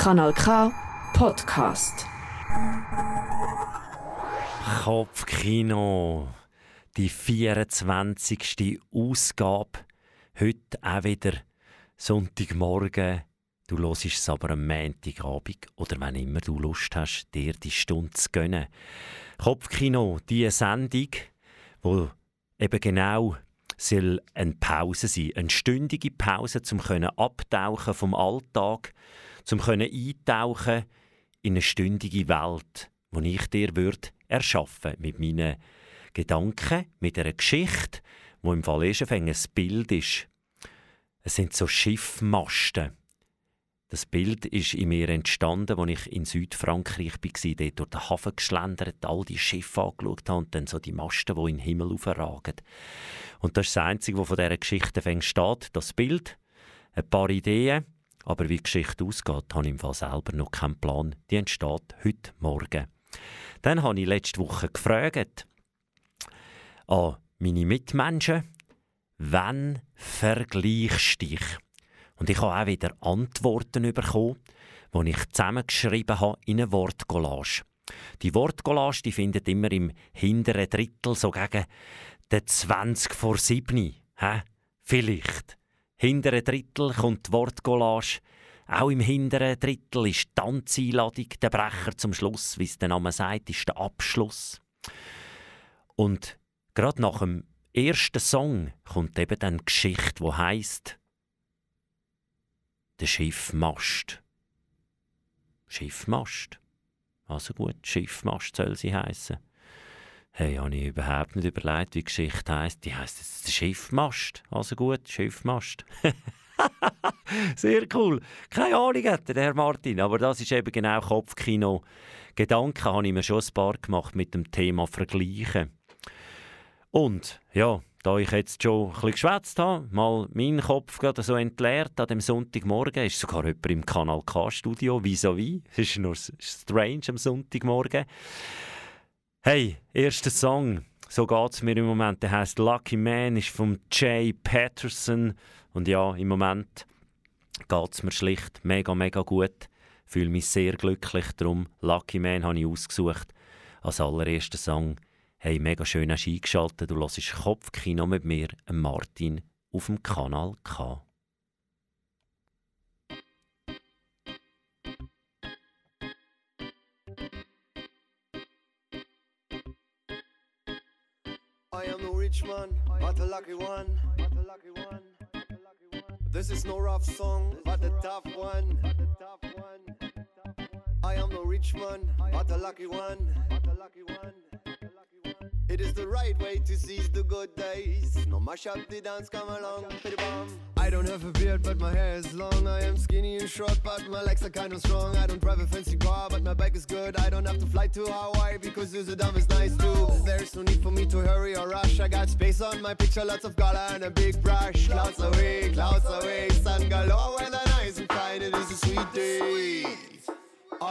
Kanal K Podcast. Kopfkino, die 24. Ausgabe. Heute auch wieder Sonntagmorgen. Du hörst es aber am Montagabend oder wenn immer du Lust hast, dir die Stunde zu gönnen. Kopfkino, die Sendung, wo eben genau soll eine Pause sein, eine stündige Pause, zum können abtauchen vom Alltag, zum können eintauchen in eine stündige Welt, die ich dir würde erschaffen mit meinen Gedanken, mit einer Geschichte, wo im Fall erst ein Bild ist. Es sind so Schiffmasten das Bild ist in mir entstanden, als ich in Südfrankreich war, dort durch den Hafen geschlendert, all die Schiffe angeschaut habe und dann so die Masten, die in den Himmel aufragen. Und das ist das Einzige, was von dieser Geschichte steht, das Bild, ein paar Ideen, aber wie die Geschichte ausgeht, habe ich im Fall selber noch keinen Plan. Die entsteht heute Morgen. Dann habe ich letzte Woche gefragt an meine Mitmenschen, wann vergleichst du dich? Und ich habe auch wieder Antworten bekommen, die ich zusammengeschrieben habe in eine Wortcollage. Die Wortcollage die findet immer im hinteren Drittel, so gegen den 20 vor 7. Hä? Vielleicht. Hinteren Drittel kommt die Wortcollage. Auch im hinteren Drittel ist die Tanzeinladung, der Brecher zum Schluss, wie es der Name sagt, ist der Abschluss. Und gerade nach dem ersten Song kommt eben dann die Geschichte, die heisst der Schiffmast. Schiffmast. Also gut, Schiffmast soll sie heißen. Hey, habe ich überhaupt nicht überlegt, wie die Geschichte heisst. Die heisst jetzt Schiffmast. Also gut, Schiffmast. Sehr cool. Keine Ahnung hat der Herr Martin, aber das ist eben genau Kopfkino. Gedanken habe ich mir schon ein paar gemacht mit dem Thema Vergleichen. Und ja, da ich jetzt schon ein bisschen geschwätzt habe, mal meinen Kopf gerade so entleert an dem Sonntagmorgen, ist sogar jemand im Kanal K-Studio, vis-à-vis. Es ist nur strange am Sonntagmorgen. Hey, erster Song, so geht es mir im Moment. Der heißt Lucky Man, ist von Jay Patterson. Und ja, im Moment geht es mir schlicht mega, mega gut. Fühle mich sehr glücklich. Darum Lucky Man habe ich ausgesucht als allerersten Song Hey, mega schön hast du eingeschaltet. Du hörst Kopfkino mit mir, Martin, auf dem Kanal K. rich man, but a lucky one. This is no rough song, but a tough one. I am no rich man, but a lucky one. It is the right way to seize the good days. No mash up the dance, come along, I don't have a beard, but my hair is long. I am skinny and short, but my legs are kind of strong. I don't drive a fancy car, but my back is good. I don't have to fly to Hawaii because Amsterdam is nice too. There's no need for me to hurry or rush. I got space on my picture, lots of color and a big brush. Clouds away, clouds away, sun galore, weather nice and fine. It is a sweet day.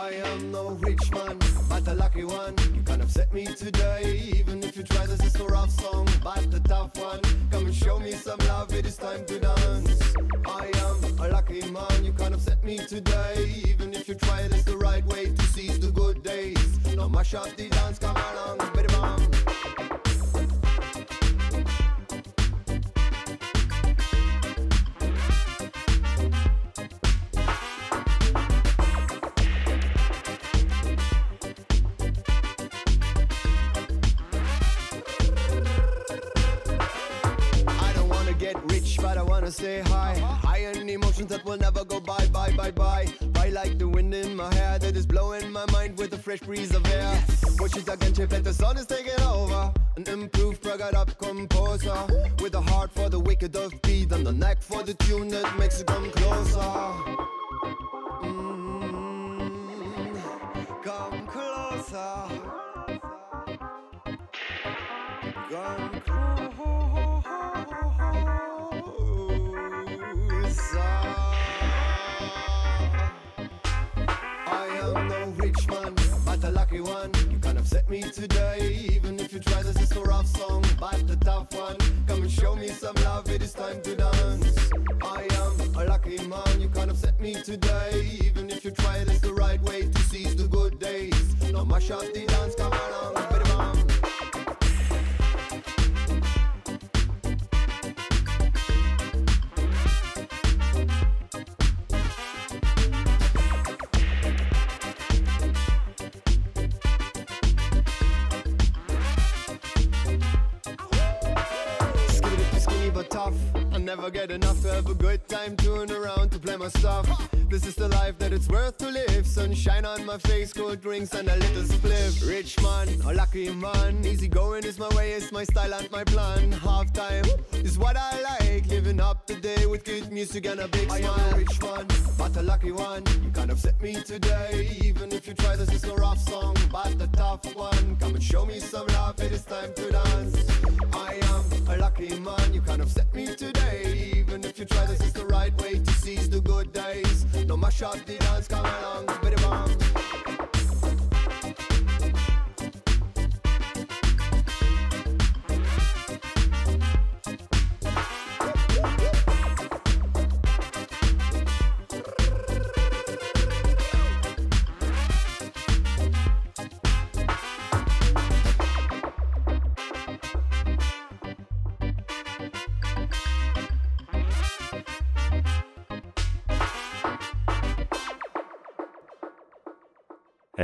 I am no rich man, but a lucky one. You can upset me today, even if you try. This is a rough song, but the tough one. Come and show me some love. It is time to dance. I am a lucky man. You can upset me today, even if you try. This the right way to seize the good days. No mash up the dance. Come along, baby mom. Say hi. High end emotions that will never go bye, bye, bye, bye. Bye like the wind in my hair that is blowing my mind with a fresh breeze of air. Pushes against it, the sun is taking over. An improved, rugged up composer. With a heart for the wicked of beat and the neck for the tune that makes it come closer. Mm, lucky one. You can upset me today, even if you try. This is a rough song, but the tough one. Come and show me some love. It is time to dance. I am a lucky man. You can kind of set me today. Even if you try, it's the right way to seize the good days. Now mash up the dance, come along, never get enough to have a good time touring around to play my stuff. This is the life that it's worth to live. Sunshine on my face, cold drinks and a little spliff. Rich man, a lucky man. Easy going is my way, it's my style and my plan. Half time is what I like. Living up today with good music and a big smile. I am a rich man, but a lucky one. You kind of set me today. Even if you try, this is a rough song, but a tough one. Come and show me some love, it is time to dance. I a lucky man, you kind of set me today. Even if you try, this is the right way to seize the good days. No mash up the dance, come along, bitty bang.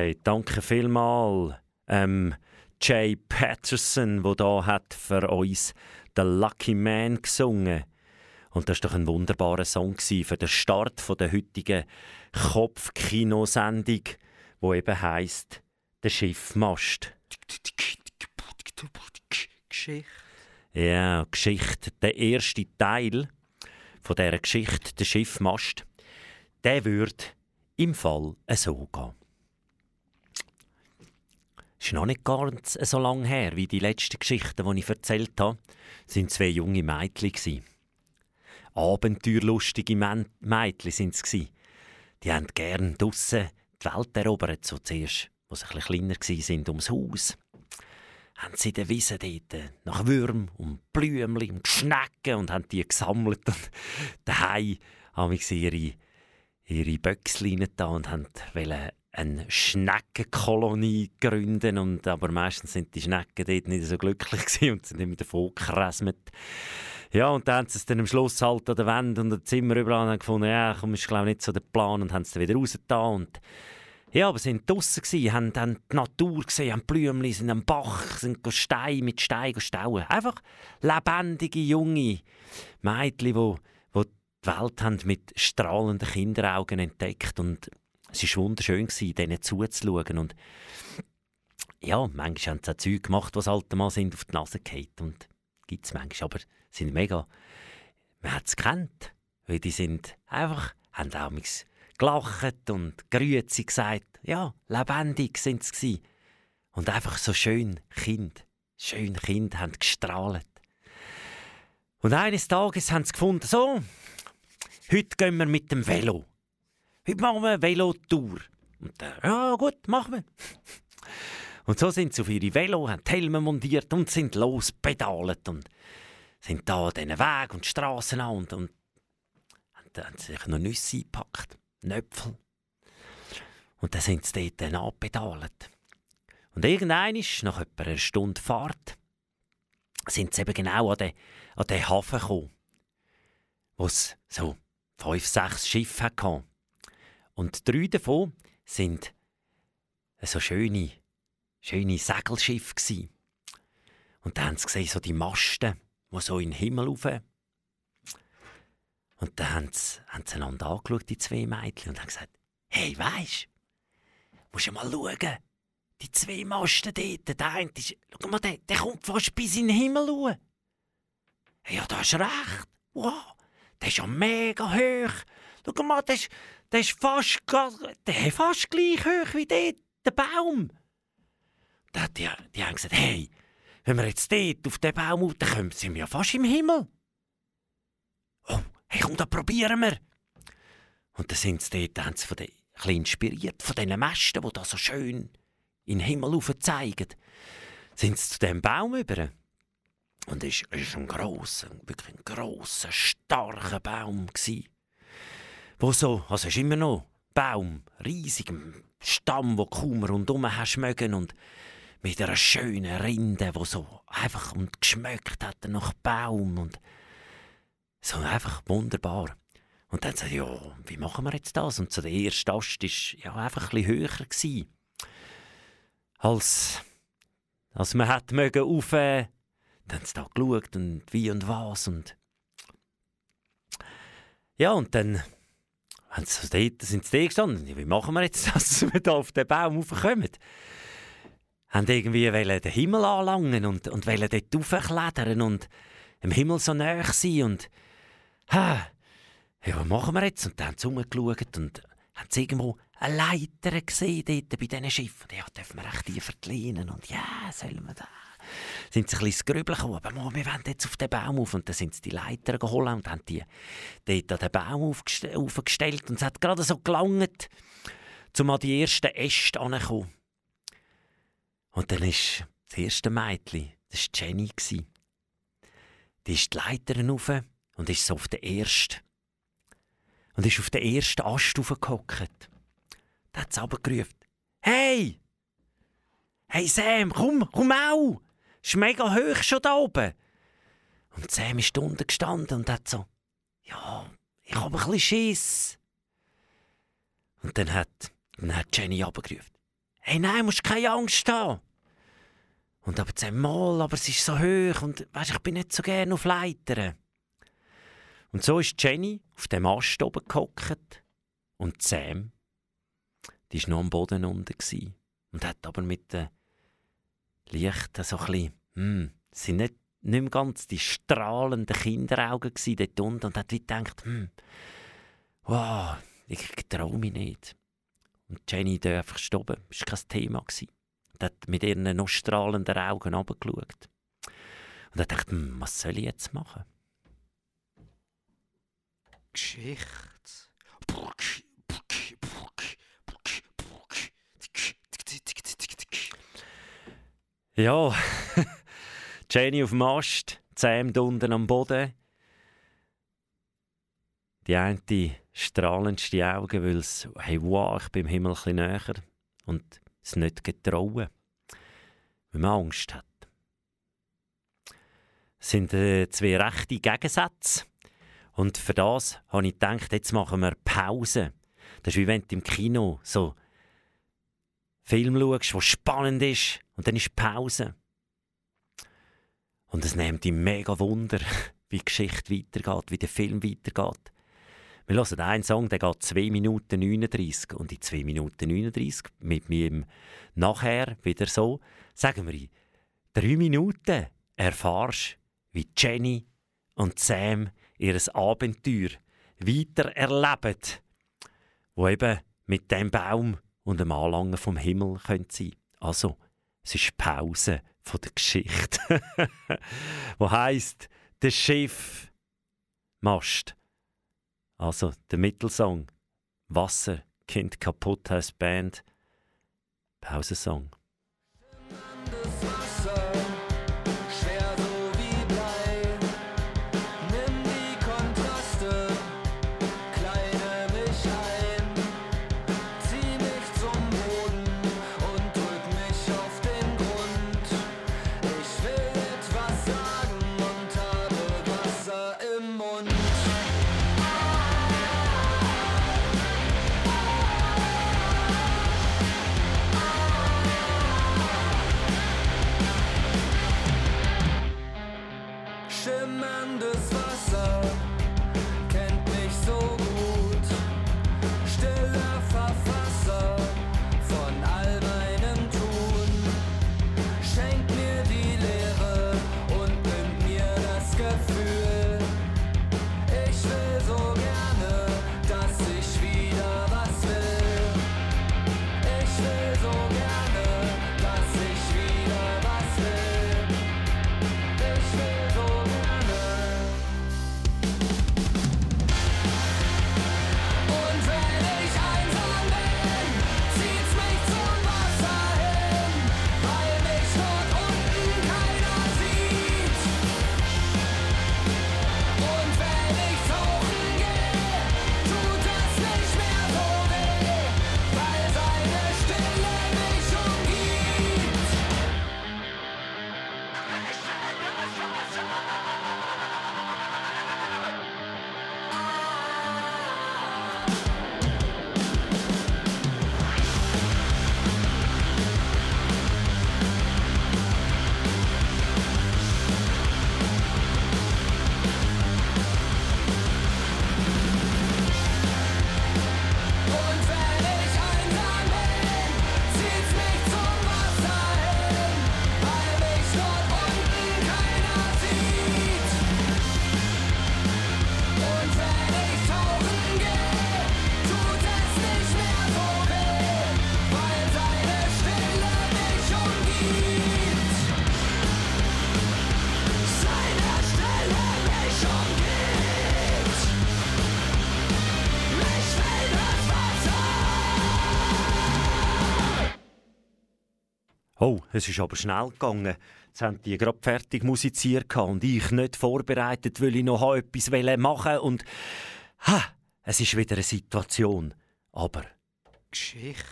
Hey, danke vielmals, ähm, Jay Patterson, der da hat für uns «The Lucky Man» gesungen. Und das war doch ein wunderbarer Song für den Start der heutigen Kopfkinosendung, wo eben heisst «Der Schiffmast». Geschichte. Ja, Geschichte. Der erste Teil von dieser Geschichte, «Der Schiffmast», der würde im Fall so gehen. Ist noch nicht ganz so lange her, wie die letzten Geschichten, die ich erzählt habe, sind zwei junge Mädchen. Abenteuerlustige Mädchen sind es. Die haben gern draussen die Welt erobert, so zuerst, als sie ein kleiner waren, ums Haus. Haben sie in der Wiese dort nach Würm und Blümchen und Schnecken und haben die gesammelt und daheim haben sie ihre, ihre Böckchen da und wollten eine Schneckenkolonie gründen. Und, aber meistens sind die Schnecken dort nicht so glücklich gewesen und sind immer davon geresmet. Ja, und dann haben sie es dann am Schluss halt an der Wand und am Zimmer überall und gefunden, ja, komm, ist glaube nicht so der Plan und haben es dann wieder rausgetan. Und ja, aber sie waren draussen, haben, haben die Natur gesehen, haben Blümchen, sind am Bach, sind Steine mit Steinen stauen. Einfach lebendige, junge Mädchen, die, die die Welt haben mit strahlenden Kinderaugen entdeckt und es war wunderschön, denen zuzuschauen. Und ja, manchmal haben sie auch Zeug gemacht, was alte Mal sind, auf die Nase gefallen. Und gibt es manchmal, aber sind mega... Man hat es gekannt, weil die sind einfach, haben auch gelacht und Grüezi gesagt. Ja, lebendig sind sie Und einfach so schön Kind, schön Kind, haben gestrahlt. Und eines Tages haben sie gefunden, so, heute gehen wir mit dem Velo heute machen wir eine Velotour. Und dann, ja gut, machen wir. Und so sind sie auf ihre Velo, haben die Helme montiert und sind lospedalt und sind da diesen Weg und die Straßen an und, und dann haben sich noch Nüsse eingepackt, Nöpfel. Und dann sind sie dort anpedalt. Und irgendwann, nach etwa einer Stunde Fahrt, sind sie eben genau an den, an den Hafen gekommen, wo es so fünf, sechs Schiffe hatte. Und drei davon sind so schöne, schöne Segelschiffe gsi. Und dann haben sie gesehen, so die Masten, die so in den Himmel rauf. Und dann haben sie, haben sie einander angeschaut, die zwei Mädchen, und haben gesagt, hey, weisst, musst du mal schauen, die zwei Masten dort, der eine ist, schau mal, der, der kommt fast bis in den Himmel rauf. Ja, da hast recht. Wow, der ist ja mega hoch. Schau mal, der ist, der ist fast, der ist fast gleich hoch wie dort, der Baum. Da, die, die haben gesagt, hey, wenn wir jetzt dort auf den Baum raufkommen, sind wir ja fast im Himmel. Oh, hey, komm, da probieren wir. Und dann sind sie dort, haben sie von den, ein inspiriert von diesen Mästen, die da so schön in den Himmel rauf zeigen, sind sie zu diesem Baum über. Und es war ein grosser, wirklich ein grosser, starker Baum. Gewesen. Wo so, also ist immer noch Baum, riesigen Stamm, wo kaum rundum hast mögen und mit einer schönen Rinde, wo so einfach und geschmeckt hat nach Baum und so einfach wunderbar. Und dann sagte ich, ja, wie machen wir jetzt das? Und so der erste Ast war ja, einfach ein bisschen höher. Gewesen, als, als man hätte mögen auf, äh, dann haben sie da geschaut und wie und was und ja, und dann haben sie dort, sind sie gestanden. Wie machen wir jetzt, dass wir da auf den Baum raufkommen? Haben irgendwie den Himmel anlangen und, und wollen dort raufklettern und im Himmel so näher sein und ha, ja, was machen wir jetzt? Und dann haben sie rumgeschaut und haben sie irgendwo eine Leiter gesehen dort bei diesen Schiffen. Ja, dürfen wir echt tiefer lehnen und ja, sollen wir da sind sie ein bisschen Grübeln gekommen. Aber wir wollen jetzt auf den Baum auf. Und dann sind sie die Leiter geholt und haben die dort an den Baum aufgestellt. Und es hat gerade so gelangt, um an die ersten Äste anzukommen. Und dann ist das erste Mädchen, das war Jenny. Die ist die Leiter rauf und ist so auf den ersten. Und ist auf den ersten Ast raufgehockt. Da hat sie runtergerufen. Hey! Hey Sam, komm, komm auch! Ist mega hoch schon da oben. Und Sam ist unten gestanden und hat so, ja, ich habe ein bisschen Schiss. Und dann hat, dann hat Jenny abgerufen, hey, nein, musst keine Angst haben. Und aber Sam, mal, aber es ist so hoch und weißt, ich bin nicht so gerne auf Leitern. Und so ist Jenny auf dem Ast oben gehockt und Sam, die war noch am Boden unten und hat aber mit den Licht so ein bisschen, hm, es sind nicht, nicht mehr ganz die strahlenden Kinderaugen dort unten und hat wie gedacht, hm, wow, ich traue mich nicht. Und Jenny da einfach stoppen, das war kein Thema. Gewesen. Und hat mit ihren noch strahlenden Augen runtergeschaut. Und hat gedacht, hm, was soll ich jetzt machen? Geschichte. Ja, Jenny auf dem Ast, Sam unten am Boden. Die eine strahlendste Augen, weil es, hey, wow, ich bin im Himmel ein näher und es nicht getrauen, weil man Angst hat. Es sind äh, zwei rechte Gegensätze. Und für das habe ich gedacht, jetzt machen wir Pause. Das ist wie wenn du im Kino so Film schaust, der spannend ist, und dann ist Pause. Und es nimmt dich mega Wunder, wie die Geschichte weitergeht, wie der Film weitergeht. Wir hören einen Song, der geht 2 Minuten 39. Und in 2 Minuten 39, mit mir nachher wieder so, sagen wir in 3 Minuten erfahrst, wie Jenny und Sam ihr Abenteuer weiter erleben, wo eben mit dem Baum und dem Anlangen vom Himmel sein. Also, es ist Pause von der Geschichte. wo heißt der Schiff Mast. Also der Mittelsong Wasser Kind kaputt heißt Band Pausensong. schimmerndes Wasser kennt mich so gut. Oh, es ist aber schnell gegangen. Jetzt haben die gerade fertig musiziert und ich nicht vorbereitet, weil ich noch etwas machen und ha, es ist wieder eine Situation. Aber Geschichte.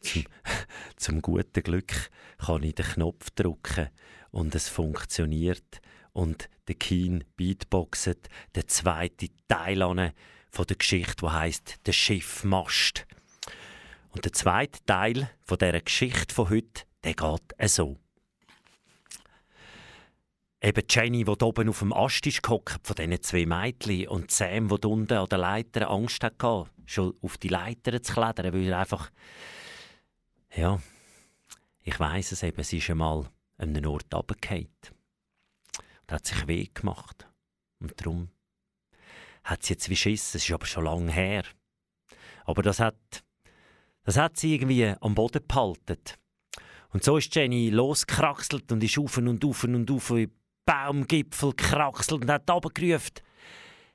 zum, zum guten Glück kann ich den Knopf drücken und es funktioniert und der Keen beatboxet den zweiten Teil an von der Geschichte, die heißt der Schiffmast. Und der zweite Teil von der Geschichte von heute, der geht so. Eben Jenny, die oben auf dem Ast ist gehockt, von diesen zwei Mädchen, und Sam, der unten an der Leiter Angst hatte, schon auf die Leiter zu klettern, weil er einfach... Ja, ich weiß es eben, sie ist einmal an einem Ort runtergefallen. Und hat sich weh gemacht. Und darum hat sie jetzt wie Schiss. Es ist aber schon lange her. Aber das hat, das hat sie irgendwie am Boden behalten. Und so ist Jenny losgekraxelt und ist auf und auf und auf in Baumgipfel gekraxelt und hat runtergerufen.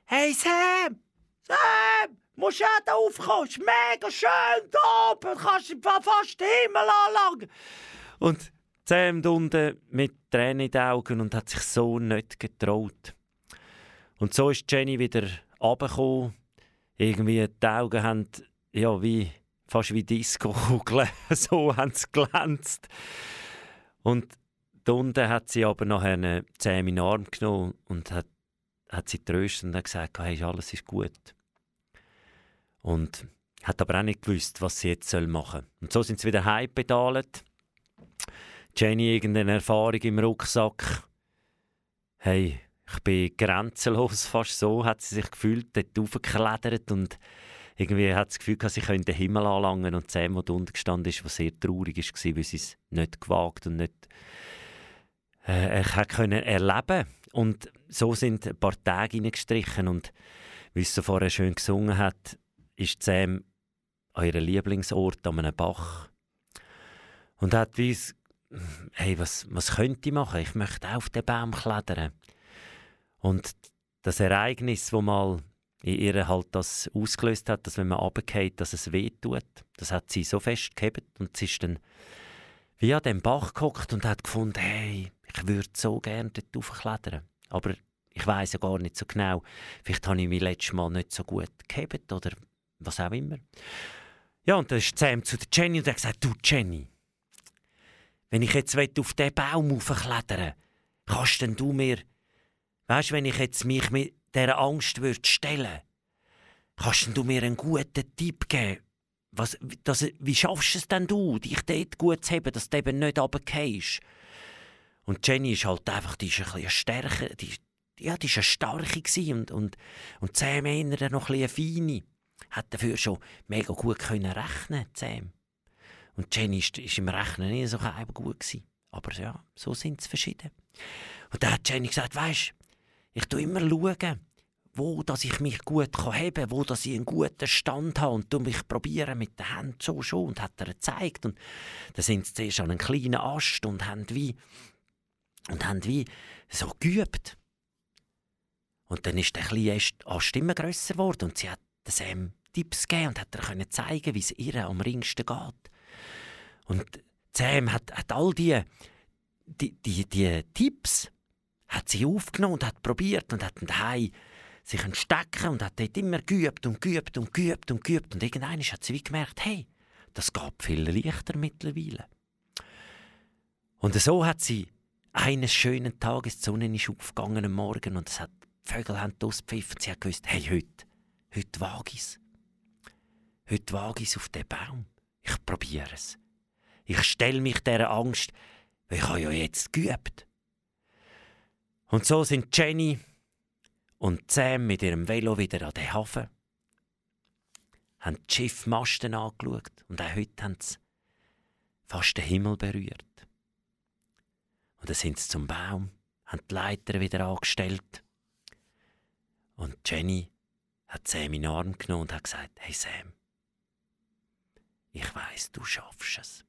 «Hey Sam! Sam! Musst ja da aufkommen! Ist mega schön da oben! Du kannst fast den Himmel anlangen!» Und Sam unten mit Tränen in den Augen und hat sich so nicht getraut. Und so ist Jenny wieder runtergekommen. Irgendwie die Augen haben, ja, wie, fast wie Disco-Kugeln. so haben sie glänzt. Und da unten hat sie aber nachher Sam in den Arm genommen und hat, hat sie und gesagt, hey, alles ist gut. Und hat aber auch nicht gewusst, was sie jetzt machen soll. Und so sind sie wieder heimpedalt. Jenny irgendeine Erfahrung im Rucksack. Hey, ich bin grenzenlos, fast so hat sie sich gefühlt, dort hochgeklettert und irgendwie hat sie das Gefühl, sie könnte den Himmel anlangen und Sam, der unten gestanden ist, was sehr traurig war, weil sie es nicht gewagt und nicht äh, können erleben Und so sind ein paar Tage hineingestrichen und wie es so vorher schön gesungen hat, ist Sam an ihrem Lieblingsort an einem Bach und hat wie hey, was, was könnte ich machen? Ich möchte auf den Baum klettern. Und das Ereignis, wo mal in ihr halt das ausgelöst hat, dass wenn man runtergeht, dass es weh tut, das hat sie so fest gehabt und sie ist dann wie an dem Bach gehockt und hat gefunden, hey, ich würde so gerne dort raufklettern. Aber ich weiß ja gar nicht so genau. Vielleicht habe ich mich letztes Mal nicht so gut gehabt oder was auch immer. Ja, und dann ist Sam zu der Jenny und hat gesagt, du Jenny, wenn ich jetzt auf diesen Baum raufklettern kannst denn du mir Weißt, wenn ich jetzt mich mit dieser Angst würde stellen, kannst du mir einen guten Tipp geben? Was, das, wie schaffst es denn du, dich dort gut zu haben, dass du eben nicht runtergehst? Und Jenny ist halt einfach, die ist ein bisschen stärker, die, ja, die ist eine starke und, und, und Sam eher noch ein bisschen feine. Hat dafür schon mega gut können rechnen, Sam. Und Jenny ist, ist im Rechnen nicht so gut gewesen. Aber ja, so sind sie verschieden. Und da hat Jenny gesagt, weißt ich schaue immer, schauen, wo dass ich mich gut heben kann, wo dass ich einen guten Stand habe. Und mich probieren mit den Händen so schon und hat er gezeigt. Und da sind sie zuerst an einen kleinen Ast und haben wie und haben wie so geübt. Und dann ist der kleine Ast immer grösser geworden. Und sie hat Sam Tipps gegeben und hat er können zeigen, wie es ihr am ringsten geht. Und Sam hat, hat all die die, die, die Tipps hat sie aufgenommen und hat probiert und hat daheim sich entstecken und hat dort immer geübt und geübt und geübt und geübt und irgendwann hat sie wie gemerkt, hey, das geht viel leichter mittlerweile. Und so hat sie eines schönen Tages, die Sonne ist aufgegangen am Morgen und es hat, die Vögel haben ausgepfiffen. Sie hat gewusst, hey, heute, heute wage ich es. Heute wage ich es auf den Baum. Ich probiere es. Ich stelle mich dieser Angst, weil ich habe ja jetzt geübt. Und so sind Jenny und Sam mit ihrem Velo wieder an den Hafen, haben die Schiffmasten angeschaut und auch heute haben sie fast den Himmel berührt. Und dann sind sie zum Baum, haben die Leiter wieder angestellt. Und Jenny hat Sam in den Arm genommen und hat gesagt, hey Sam, ich weiß, du schaffst es.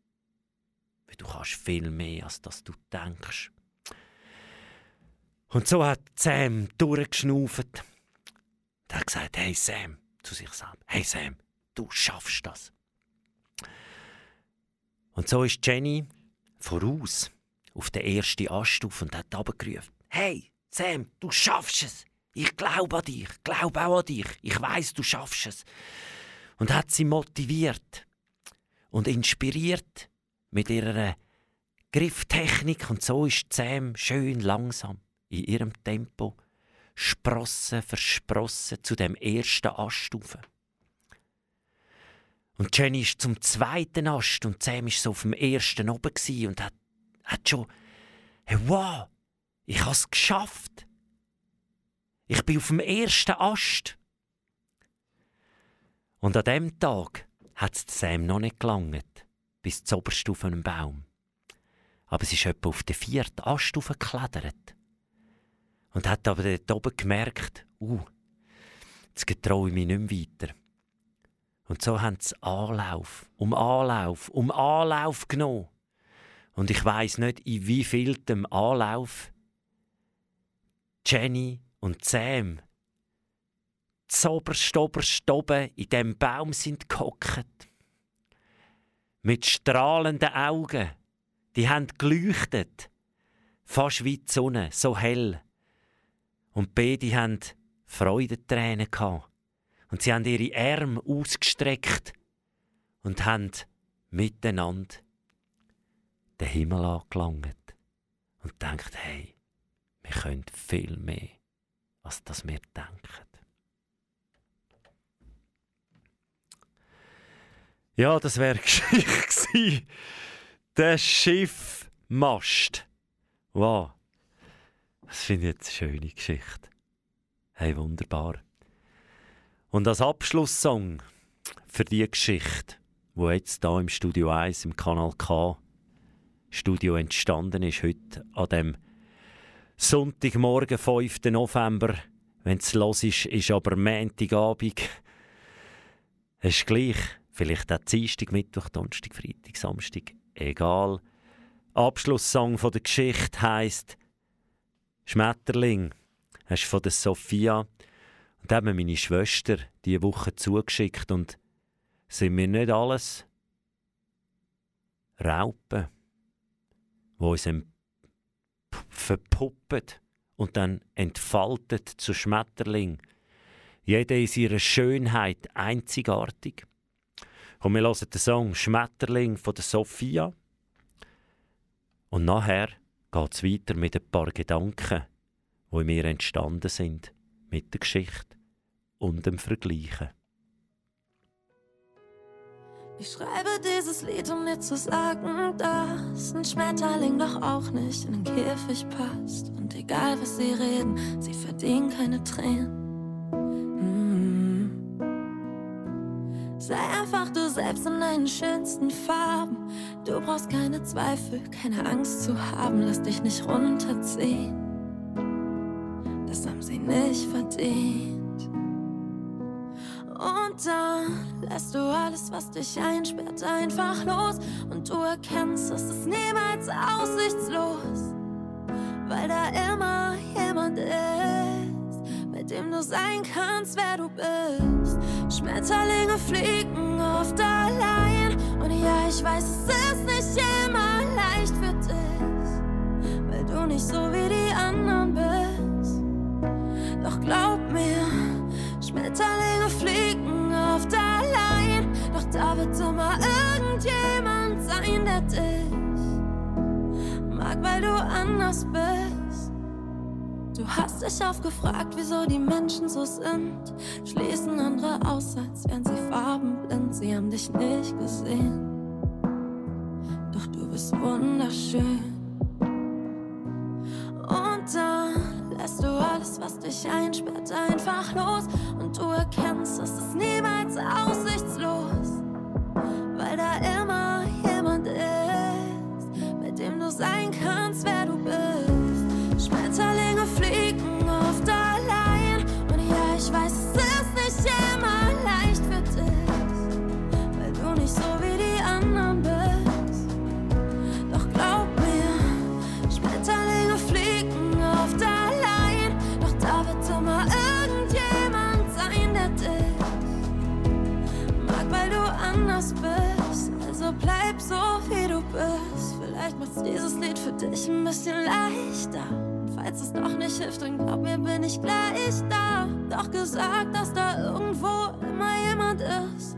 Du kannst viel mehr, als dass du denkst. Und so hat Sam durchgeschnauft. Er hat gesagt, hey Sam, zu sich Sam. Hey Sam, du schaffst das. Und so ist Jenny voraus auf den ersten Ast auf und hat abgerufen. Hey, Sam, du schaffst es. Ich glaube an dich, glaube auch an dich. Ich weiß, du schaffst es. Und hat sie motiviert und inspiriert mit ihrer Grifftechnik. Und so ist Sam schön langsam in ihrem Tempo Sprossen versprossen zu dem ersten Ast rauf. Und Jenny ist zum zweiten Ast und Sam ist so auf dem ersten oben und hat, hat schon, hey, wow, ich habe es geschafft. Ich bin auf dem ersten Ast. Und an dem Tag hat es Sam noch nicht gelangt, bis zur oberst auf einem Baum. Aber sie ist etwa auf den vierten Ast geklettert. Und hat aber dort oben gemerkt, uh, jetzt getraue ich mich nicht mehr weiter. Und so haben sie Anlauf, um Anlauf, um Anlauf genommen. Und ich weiß nicht, in wie vieltem Anlauf Jenny und Sam zoberst oberst oben in dem Baum sind gehockt. Mit strahlenden Augen. Die haben geleuchtet. Fast wie die Sonne, so hell. Und beide haben Freudentränen gehabt. Und sie haben ihre Arme ausgestreckt und haben miteinander den Himmel angelangt und denkt, hey, wir können viel mehr, als das wir denken. Ja, das wäre Geschichte gewesen. Der Schiffmast. Wow. Das finde ich jetzt eine schöne Geschichte. Hey, wunderbar. Und als Abschlusssong für diese Geschichte, wo jetzt hier im Studio 1 im Kanal K Studio entstanden ist, heute an dem Sonntagmorgen, 5. November. Wenn es los ist, ist aber Montagabend. Es ist gleich. Vielleicht auch Dienstag, Mittwoch, Donnerstag, Freitag, Samstag. Egal. Abschlusssong von der Geschichte heisst Schmetterling. Das ist von der Sophia. Und haben meine Schwester diese Woche zugeschickt und sind wir nicht alles Raupen, die uns verpuppen und dann entfaltet zu Schmetterling. Jeder in ihrer Schönheit einzigartig. Und wir hören den Song Schmetterling von der Sophia. Und nachher geht es weiter mit ein paar Gedanken, die mir entstanden sind, mit der Geschichte und dem Vergleichen. Ich schreibe dieses Lied, um dir zu sagen, dass ein Schmetterling doch auch nicht in den Käfig passt. Und egal was sie reden, sie verdienen keine Tränen. Sei einfach du selbst in deinen schönsten Farben. Du brauchst keine Zweifel, keine Angst zu haben. Lass dich nicht runterziehen. Das haben sie nicht verdient. Und dann lässt du alles, was dich einsperrt, einfach los. Und du erkennst, es ist niemals aussichtslos. Weil da immer jemand ist, mit dem du sein kannst, wer du bist. Schmetterlinge fliegen oft allein. Und ja, ich weiß, es ist nicht immer leicht für dich, weil du nicht so wie die anderen bist. Doch glaub mir, Schmetterlinge fliegen oft allein, doch da wird immer irgendjemand sein, der dich mag, weil du anders bist. Du hast dich oft gefragt, wieso die Menschen so sind. Schließen andere aus, als wären sie farbenblind. Sie haben dich nicht gesehen. Doch du bist wunderschön. Und dann lässt du alles, was dich einsperrt, einfach los. Und du erkennst, es ist niemals aussichtslos. Weil da immer jemand ist, mit dem du sein kannst, wer du bist. anders bist. Also bleib so, wie du bist. Vielleicht macht's dieses Lied für dich ein bisschen leichter. Und falls es doch nicht hilft, dann glaub mir, bin ich gleich da. Doch gesagt, dass da irgendwo immer jemand ist,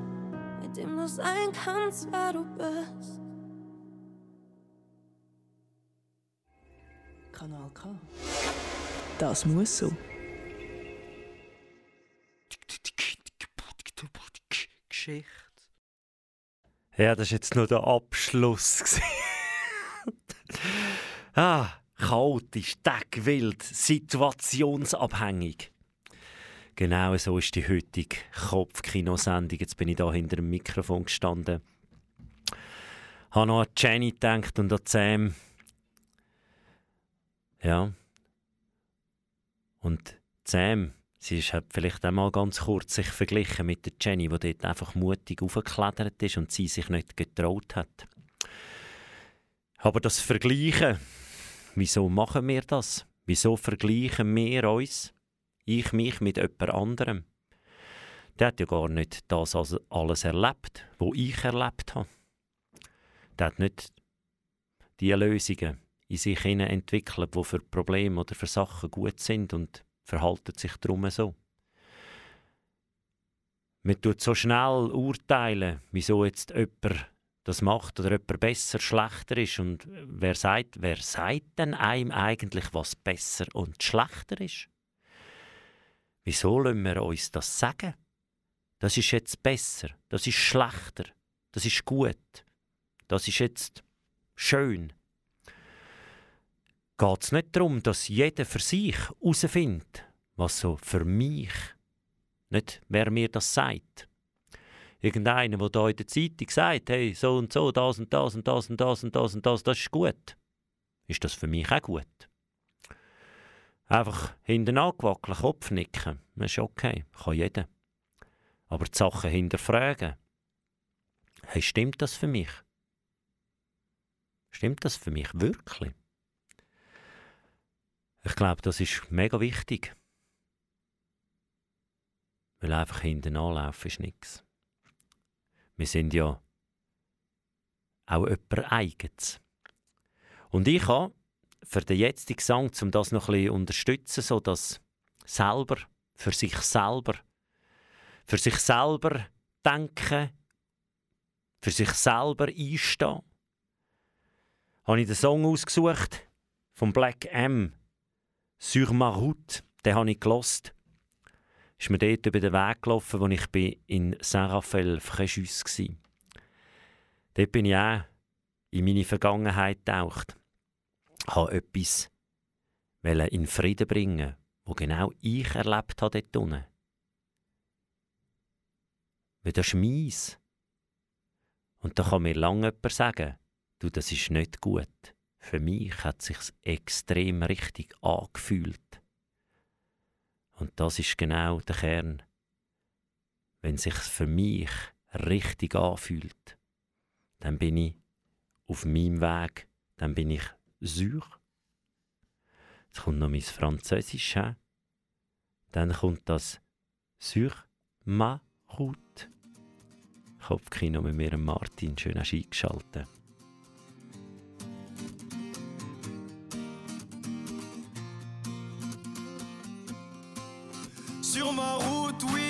mit dem du sein kannst, wer du bist. Kanal K. Das muss so. Geschichte. Ja, das war jetzt nur der Abschluss. ah, chaotisch, deckwild, situationsabhängig. Genau so ist die heutige Kopfkinosendung. Jetzt bin ich da hinter dem Mikrofon gestanden. Habe noch an Jenny gedacht und an Sam. Ja. Und Sam, sie ist hat vielleicht einmal ganz kurz sich verglichen mit der Jenny, die dort einfach mutig aufgeklettert ist und sie sich nicht getraut hat. Aber das Vergleichen, wieso machen wir das? Wieso vergleichen wir uns, ich mich mit jemand anderem? Der hat ja gar nicht das alles erlebt, wo ich erlebt habe. Der hat nicht die Lösungen in sich entwickelt, die für Probleme oder für Sachen gut sind und verhalten sich darum so. Man tut so schnell urteilen, wieso jetzt jemand das macht oder jemand besser, schlechter ist. Und wer sagt, wer sagt denn einem eigentlich, was besser und schlechter ist? Wieso lassen wir uns das sagen? Das ist jetzt besser, das ist schlechter, das ist gut, das ist jetzt schön. Geht es nicht darum, dass jeder für sich herausfindet, was so für mich, nicht wer mir das sagt, irgendeiner, der da in der Zeitung sagt, hey, so und so, das und das und das und das und das und das, das ist gut. Ist das für mich auch gut? Einfach hinten angewackeln, Kopf nicken, das ist okay, kann jeder. Aber die Sachen hinterfragen, hey, stimmt das für mich? Stimmt das für mich wirklich? Ich glaube, das ist mega wichtig. Weil einfach hinten anlaufen ist nichts. Wir sind ja auch jemand Eigens. Und ich habe für den jetzigen Song, um das noch bisschen zu unterstützen, so dass selber, für sich selber, für sich selber denken, für sich selber einstehen, habe ich den Song ausgesucht von Black M. Sur ma route, den habe ich gelost ist mir dort über den Weg gelaufen, wo ich in Saint-Raphaël-Fréjus war. Dort bin ich auch in meine Vergangenheit getaucht. Ich wollte etwas in Frieden bringen, wo genau ich erlebt habe dort unten. Weil das ist meins. Und da kann mir lange jemand sagen, du, das ist nicht gut. Für mich hat es sich extrem richtig angefühlt. Und das ist genau der Kern. Wenn sich für mich richtig anfühlt, dann bin ich auf meinem Weg, dann bin ich sur. Jetzt kommt noch mein Französisch. He? Dann kommt das sur ma route. Kopfkino mit mir Martin schön eingeschaltet. Sur ma route, oui,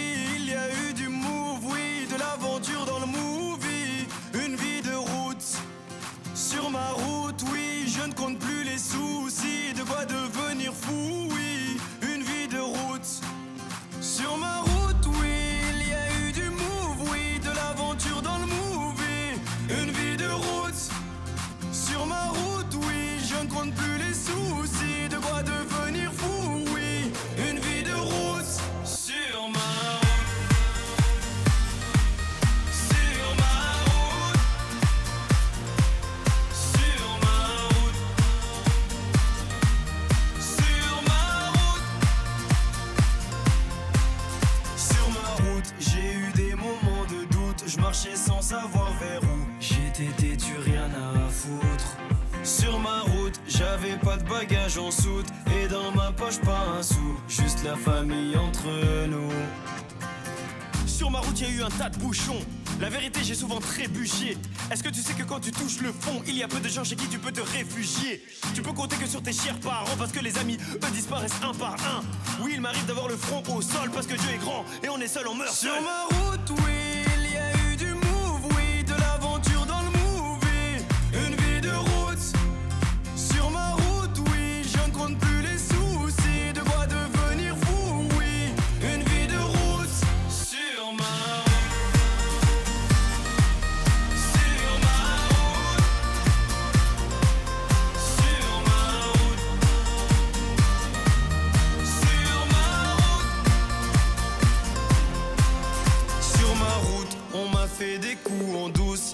il y a eu un tas de bouchons. La vérité, j'ai souvent trébuché. Est-ce que tu sais que quand tu touches le fond, il y a peu de gens chez qui tu peux te réfugier? Tu peux compter que sur tes chers parents parce que les amis, eux, disparaissent un par un. Oui, il m'arrive d'avoir le front au sol parce que Dieu est grand et on est seul, on meurt Sur seul. ma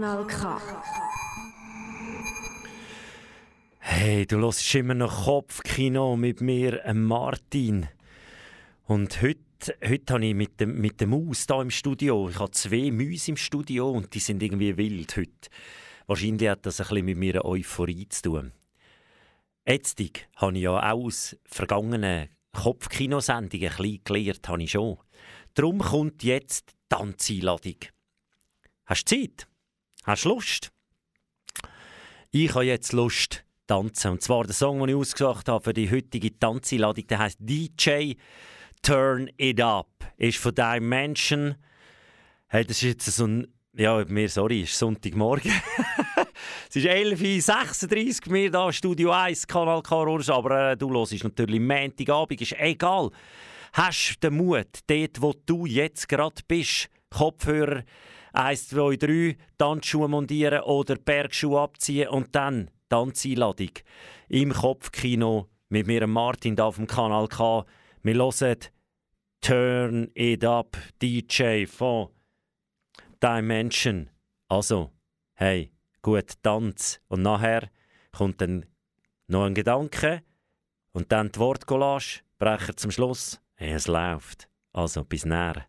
Kanal K. Hey, du hörst immer noch Kopfkino mit mir, äh, Martin. Und heute, heute habe ich mit dem, mit dem Maus hier im Studio, ich habe zwei Mäuse im Studio und die sind irgendwie wild heute. Wahrscheinlich hat das ein bisschen mit meiner Euphorie zu tun. Jetzt habe ich ja auch aus vergangenen Kopfkinosendungen ein bisschen gelernt, habe ich schon. Darum kommt jetzt die Tanzeinladung. Hast du Zeit? Hast du Lust? Ich habe jetzt Lust tanzen. Und zwar der Song, den ich ausgesucht habe für die heutige Tanzeinladung, der heißt DJ Turn It Up. Ist von Dimension. Hey, das ist jetzt so ein. Ja, mir, sorry, ist Sonntagmorgen. es ist 11.36 Uhr, wir hier, Studio 1, Kanal K aber äh, du hörst natürlich Montagabend, ist egal. Hast du den Mut, dort, wo du jetzt gerade bist, Kopfhörer 1, 2, 3, Tanzschuhe montieren oder Bergschuhe abziehen und dann Tanzeinladung im Kopfkino mit mir Martin hier auf dem Kanal K. Wir hören Turn It Up DJ von Dimension. Also, hey, gut Tanz. Und nachher kommt dann noch ein Gedanke und dann die Wortcollage, brechen zum Schluss. Es läuft. Also, bis näher.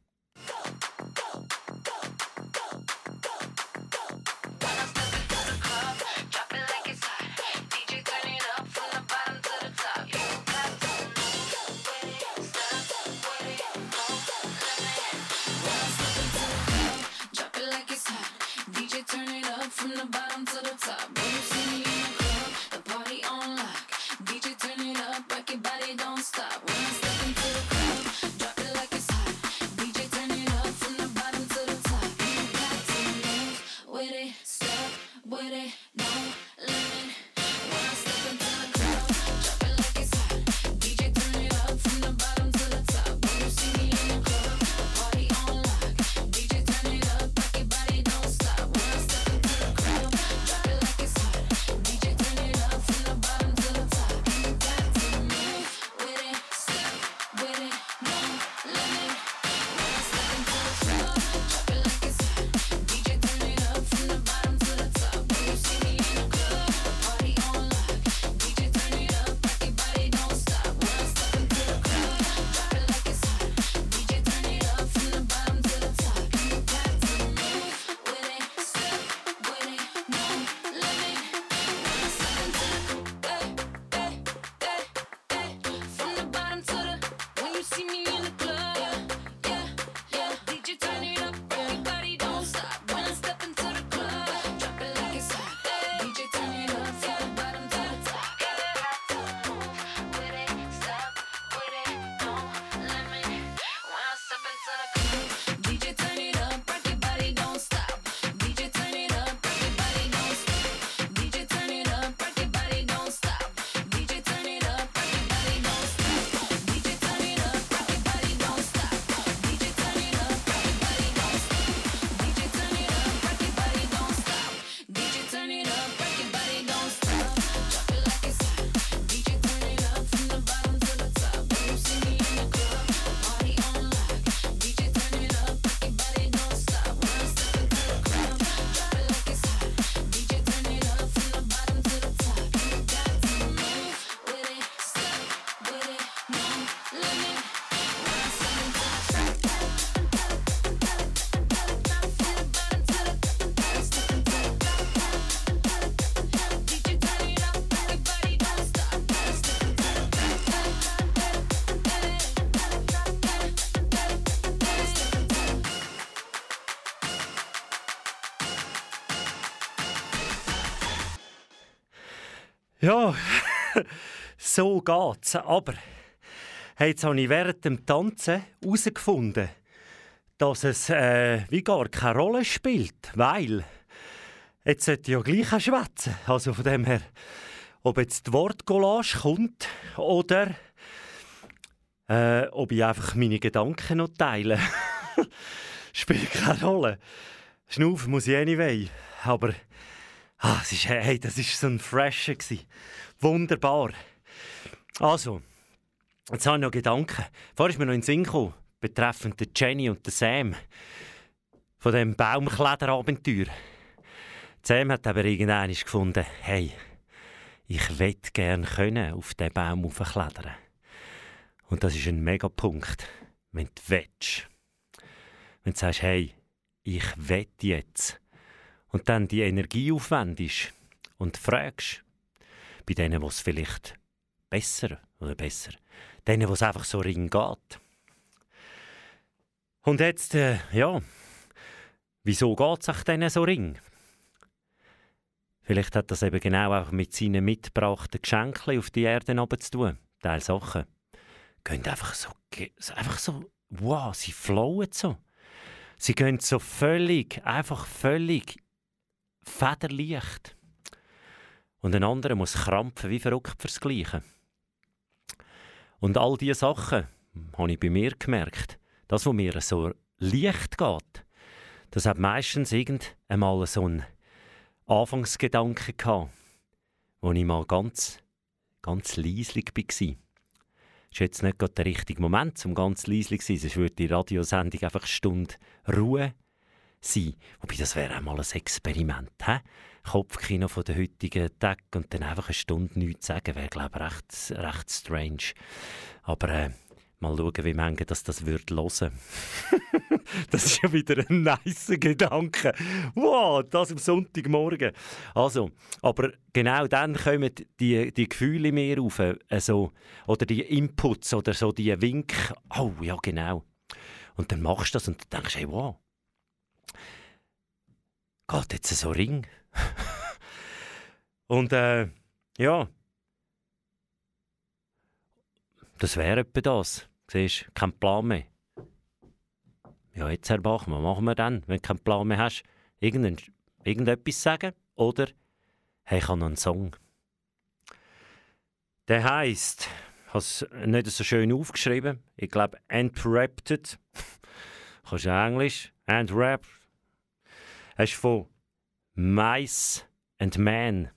Ja, so geht's. Aber jetzt habe ich während dem Tanzen herausgefunden, dass es äh, wie gar keine Rolle spielt, weil jetzt sollte ich ja gleich schwätzen. Also von dem her, ob jetzt die Wortcollage kommt oder äh, ob ich einfach meine Gedanken noch teile, spielt keine Rolle. Schnaufen muss ich anyway, aber Ah, es ist, hey, das war so ein Fresher. Wunderbar. Also, jetzt habe ich noch Gedanken. Vorher ist mir noch in den Sinn gekommen, betreffend der Jenny und der Sam. Von dem Baumkletterabenteuer. Sam hat aber irgendwann gefunden, hey, ich wett gern können auf diesen Baum klettern. Und das ist ein Megapunkt, wenn du willst. Wenn du sagst, hey, ich wett jetzt und dann die Energie aufwendest und fragst, bei denen, was vielleicht besser oder besser, denen, was einfach so ring geht. Und jetzt, äh, ja, wieso geht es denen so ring? Vielleicht hat das eben genau auch mit seinen mitgebrachten Geschenken auf die Erde zu tun. Teil Sachen gehen einfach so, einfach so, wow, sie flowen so. Sie gehen so völlig, einfach völlig federleicht. Und ein anderer muss krampfen wie verrückt fürs Gleiche. Und all diese Sachen habe ich bei mir gemerkt. Das, was mir so leicht geht, das hat meistens irgendeinmal so einen Anfangsgedanke gehabt, wo ich mal ganz, ganz leislich war. Das ist jetzt nicht gerade der richtige Moment, um ganz leislich zu sein, sonst würde die Radiosendung einfach eine Stunde Ruhe sein. Wobei, das wäre auch mal ein Experiment. He? Kopfkino von der heutigen Tag und dann einfach eine Stunde nichts sagen, wäre, glaube ich, recht, recht strange. Aber äh, mal schauen, wie manche das, das würde hören. das ist ja wieder ein nice Gedanke. Wow, das am Sonntagmorgen. Also, aber genau dann kommen die, die Gefühle mir auf, also, oder die Inputs oder so die Wink. Oh, ja, genau. Und dann machst du das und denkst, hey, wow, geht jetzt so Ring? und äh, ja, das wäre etwa das. Siehst du, kein Plan mehr. Ja, jetzt, Herr Bachmann, was machen wir dann, wenn du keinen Plan mehr hast? Irgendein, irgendetwas sagen? Oder, hey, ich habe noch einen Song. Der heisst, ich habe es nicht so schön aufgeschrieben, ich glaube, Entrapted. Kannst du Englisch? Entrapted. Er ist von Mice and Man.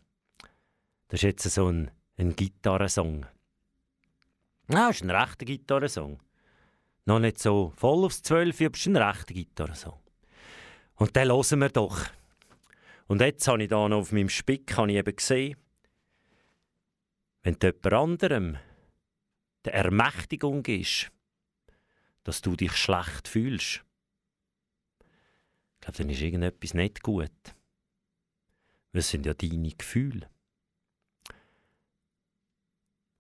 Das ist jetzt so ein, ein Gitarrensong. Ja, das ist ein rechter Gitarrensong. Noch nicht so voll aufs Zwölf, aber es ist ein rechter Gitarrensong. Und den hören wir doch. Und jetzt habe ich da noch auf meinem Spick ich eben gesehen, wenn du jemand anderem der Ermächtigung ist, dass du dich schlecht fühlst, glaube, dann ist irgendetwas nicht gut. Das sind ja deine Gefühle.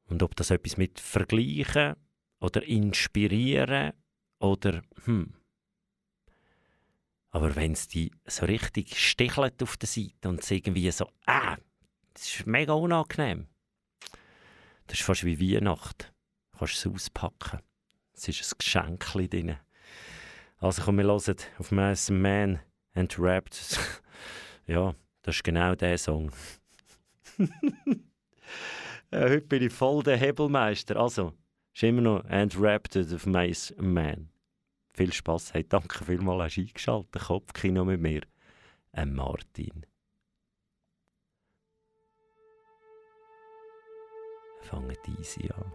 Und ob das etwas mit Vergleichen oder Inspirieren oder hm. Aber wenn es dich so richtig stichelt auf der Seite und es irgendwie so, ah, das ist mega unangenehm. Das ist fast wie Weihnachten. Du kannst es auspacken. Es ist ein Geschenk drin. Also komm, wir hören auf Mass Man and Rapped. ja, das ist genau der Song. ja, heute bin ich voll der Hebelmeister. Also, ist immer noch And Rapped auf Mass Man. Viel Spass. Hey, danke vielmals, hast du eingeschaltet. Kopfkino mit mir. Ein Martin. Fangen easy an.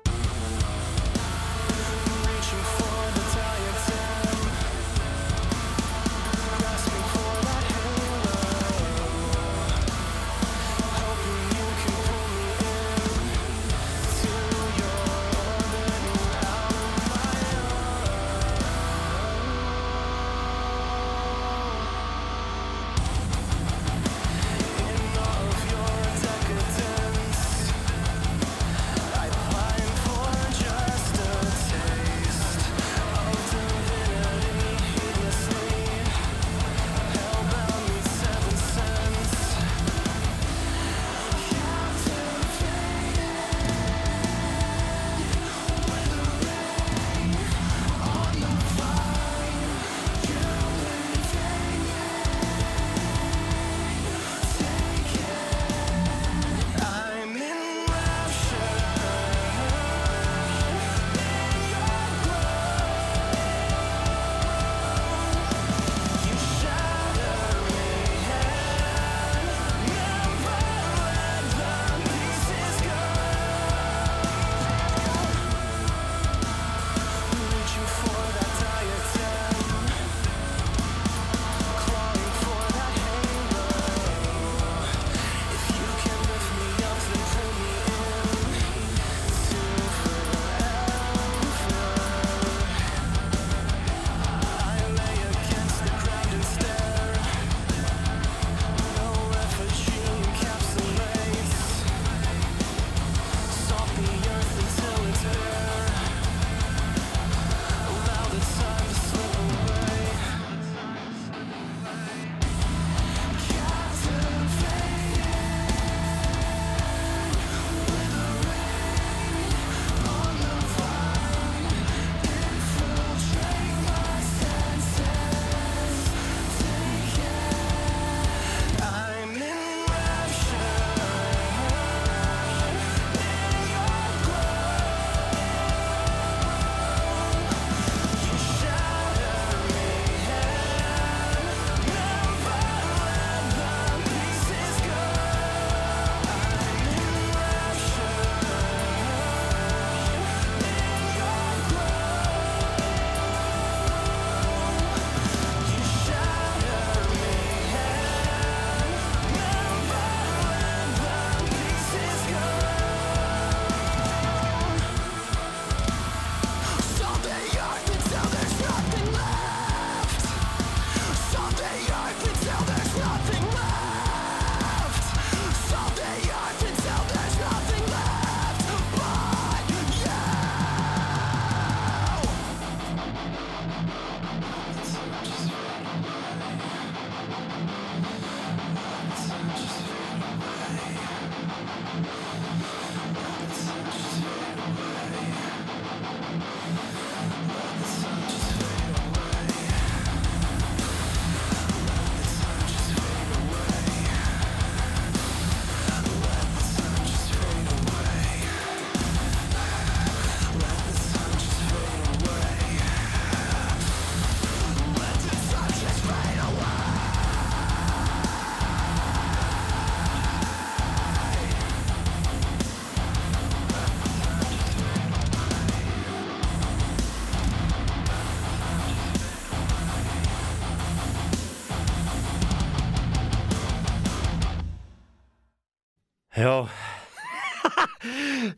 Ja.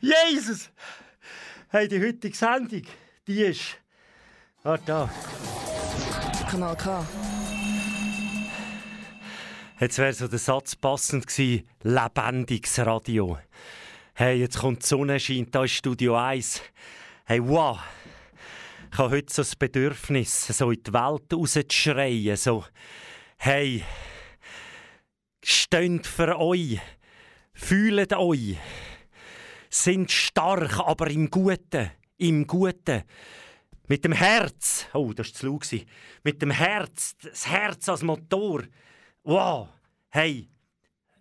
Jesus! Hey, die heutige Sendung, die ist. Warte da. Kanal K. Jetzt wäre so der Satz passend gewesen: lebendiges Radio. Hey, jetzt kommt die Sonne, scheint da in Studio 1. Hey, wow! Ich habe heute so das Bedürfnis, so in die Welt rauszuschreien. So, hey, steht für euch, fühlt euch, sind stark, aber im Guten, im Guten. Mit dem Herz, oh, das war zu laut. Mit dem Herz, das Herz als Motor. Wow, hey,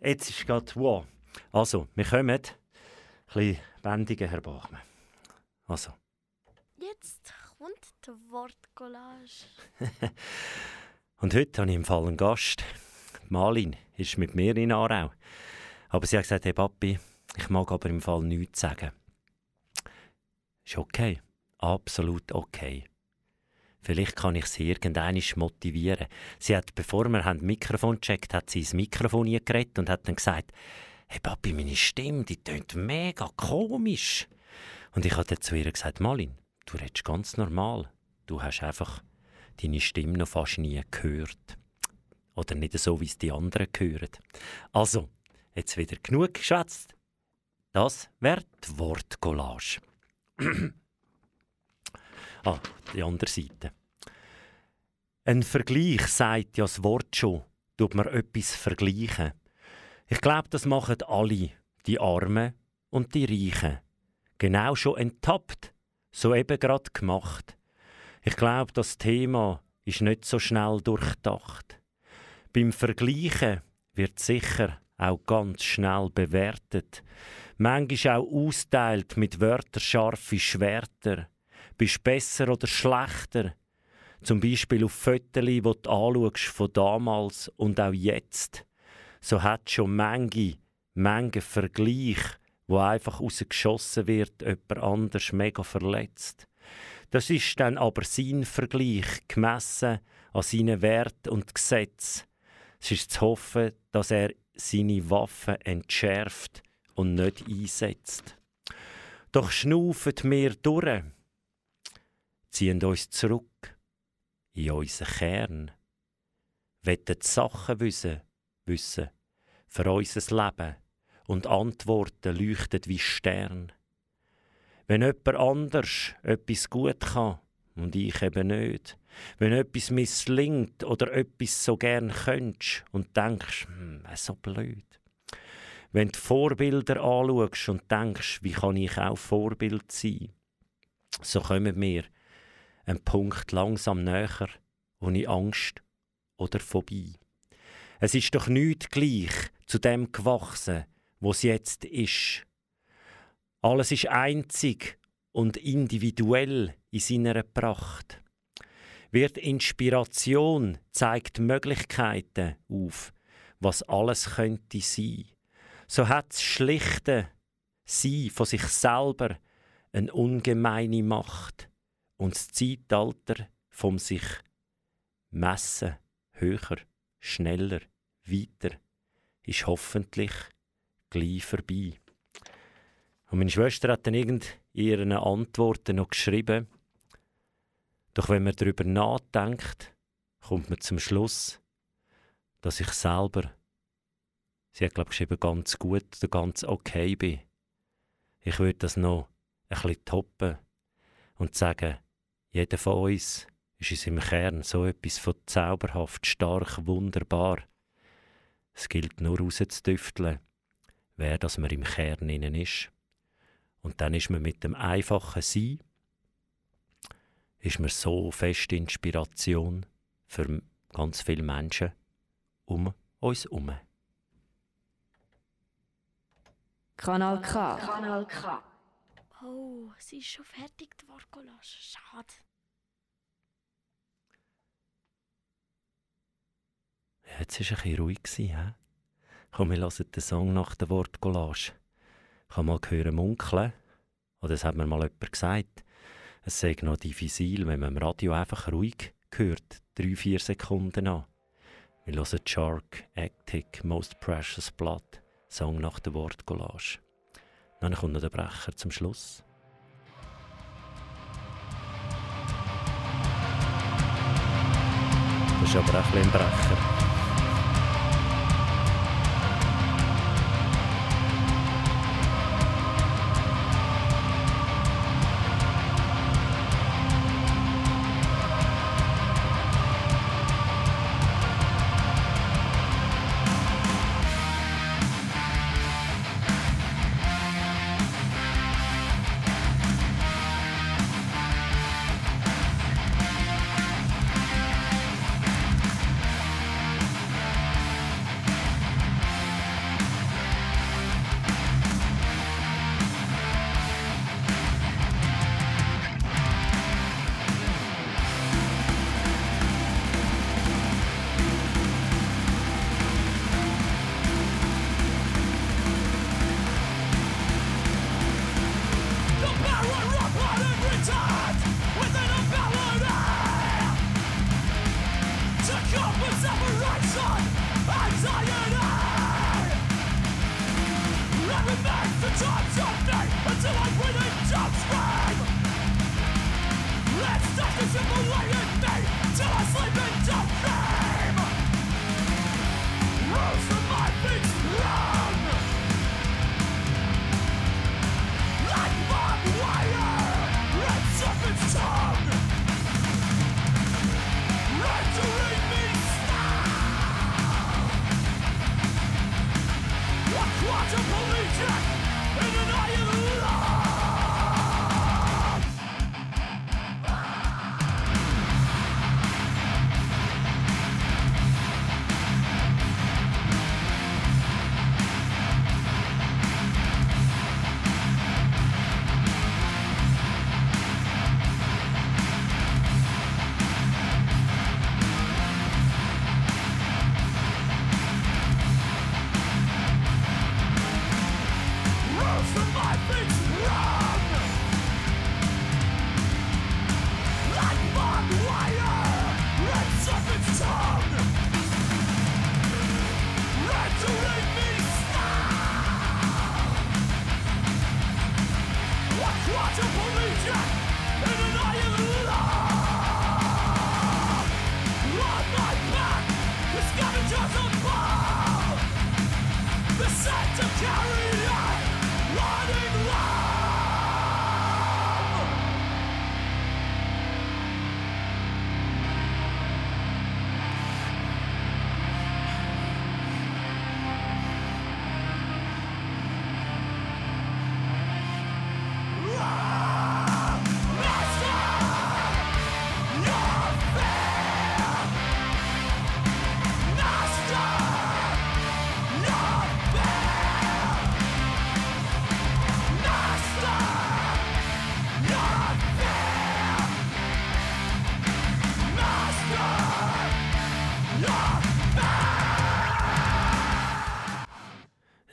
jetzt ist gerade wow. Also, wir kommen. Ein bisschen wendigen, Herr Bachmann. Also. Jetzt kommt die Wortcollage. Und heute habe ich im Fall einen Gast. Malin ist mit mir in Aarau. Aber sie hat gesagt, hey Papi, ich mag aber im Fall nichts sagen. Ist okay. Absolut okay. Vielleicht kann ich sie irgendwann motivieren. Sie hat, bevor wir das Mikrofon gecheckt hat sie ins Mikrofon geredet und hat dann gesagt, hey Papi, meine Stimme, die tönt mega komisch. Und ich habe zu ihr gesagt, Malin, du redest ganz normal. Du hast einfach deine Stimme noch fast nie gehört. Oder nicht so, wie es die anderen hören. Also, jetzt wieder genug geschätzt. Das wäre die Wortcollage. ah, die andere Seite. Ein Vergleich sagt ja das Wort schon, tut man etwas vergleichen. Ich glaube, das machen alle, die Armen und die Reichen. Genau schon enttappt, so eben gerade gemacht. Ich glaube, das Thema ist nicht so schnell durchdacht. Beim Vergleichen wird sicher auch ganz schnell bewertet. Manchmal auch austeilt mit Wörtern scharfe Schwerter. Bist besser oder schlechter? Zum Beispiel auf Fotos, die du anschaust von damals und auch jetzt. So hat schon manche, manche Vergleich, wo einfach rausgeschossen wird, jemand anders mega verletzt. Das ist dann aber sein Vergleich, gemessen an seinen Wert und Gesetz. Es ist zu hoffen, dass er seine Waffen entschärft und nicht einsetzt. Doch schnaufen wir durch, ziehen uns zurück in unseren Kern, wollen Sachen wissen, wissen für unser Leben und Antworten leuchten wie Stern. Wenn jemand anders etwas gut kann und ich eben nicht, wenn etwas misslingt oder etwas so gern könntest und denkst, hm, so blöd. Wenn du Vorbilder anschaust und denkst, wie kann ich auch Vorbild sein, so kommen wir ein Punkt langsam näher, ohne Angst oder Phobie. Es ist doch nicht gleich zu dem gewachsen, was jetzt ist. Alles ist einzig und individuell in seiner Pracht wird Inspiration, zeigt Möglichkeiten auf, was alles könnte sein. So hat das schlichte Sie von sich selber eine ungemeine Macht und das Zeitalter vom sich messen, höher, schneller, weiter, ist hoffentlich gleich vorbei. Und meine Schwester hat dann irgend ihren Antworten noch geschrieben, doch wenn man darüber nachdenkt, kommt man zum Schluss, dass ich selber, sie hat glaube ich geschrieben, ganz gut oder ganz okay bin. Ich würde das noch ein bisschen toppen und sagen, jeder von uns ist in seinem Kern so etwas von zauberhaft, stark, wunderbar. Es gilt nur rauszudüfteln, wer das man im Kern innen ist. Und dann ist man mit dem einfachen Sein ist mir so feste Inspiration für ganz viele Menschen um uns herum. Kanal K. Kanal K. Oh, sie ist schon fertig, die Wortcollage. Schade. Ja, jetzt war es ein bisschen ruhig. He? Komm, wir hören den Song nach der Wortcollage. Ich habe mal gehört munkeln. Oder das hat mir mal jemand gesagt es sei noch diffizil, wenn man im Radio einfach ruhig hört, drei, vier Sekunden an. Wir hören Shark, Actic, Most Precious Blood, Song nach der Wortcollage. Dann kommt noch der Brecher zum Schluss. Das ist aber ein, ein Brecher.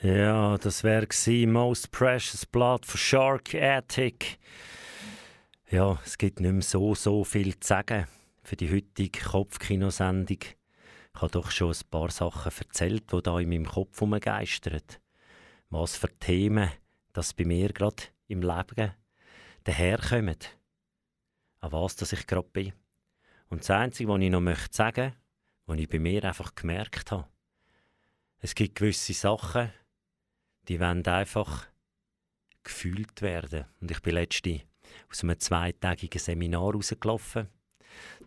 Ja, das wäre Most Precious Blood von Shark Attic. Ja, es gibt nicht mehr so, so viel zu sagen für die heutige Kopfkinosendung. Ich habe doch schon ein paar Sachen erzählt, die da in meinem Kopf herumgeistern. Was für Themen das bei mir gerade im Leben daherkommen. An was dass ich gerade bin. Und das Einzige, was ich noch möchte sagen möchte, was ich bei mir einfach gemerkt habe, es gibt gewisse Sachen, die wollen einfach gefühlt werden. Und ich bin letzte aus einem zweitägigen Seminar rausgelaufen.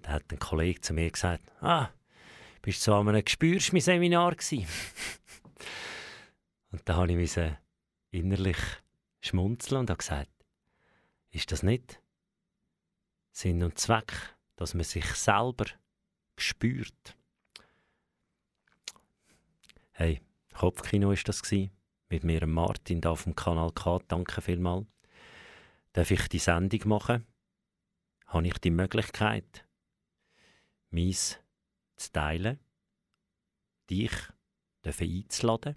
Da hat ein Kollege zu mir gesagt, ah, bist du so an einem Gespürst mein Seminar gewesen? und da habe ich innerlich schmunzeln und habe gesagt, ist das nicht Sinn und Zweck, dass man sich selber spürt? Hey, Kopfkino ist das gewesen mit mir Martin da auf dem Kanal K. Danke vielmals. Darf ich die Sendung machen? Habe ich die Möglichkeit, meins zu teilen? Dich einzuladen?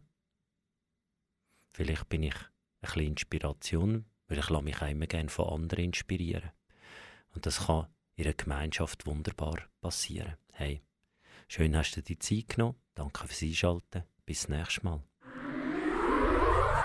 Vielleicht bin ich ein bisschen Inspiration, weil ich mich auch immer gerne von anderen inspirieren. Und das kann in einer Gemeinschaft wunderbar passieren. Hey, schön hast du dir die Zeit genommen. Danke fürs Einschalten. Bis nächstes Mal.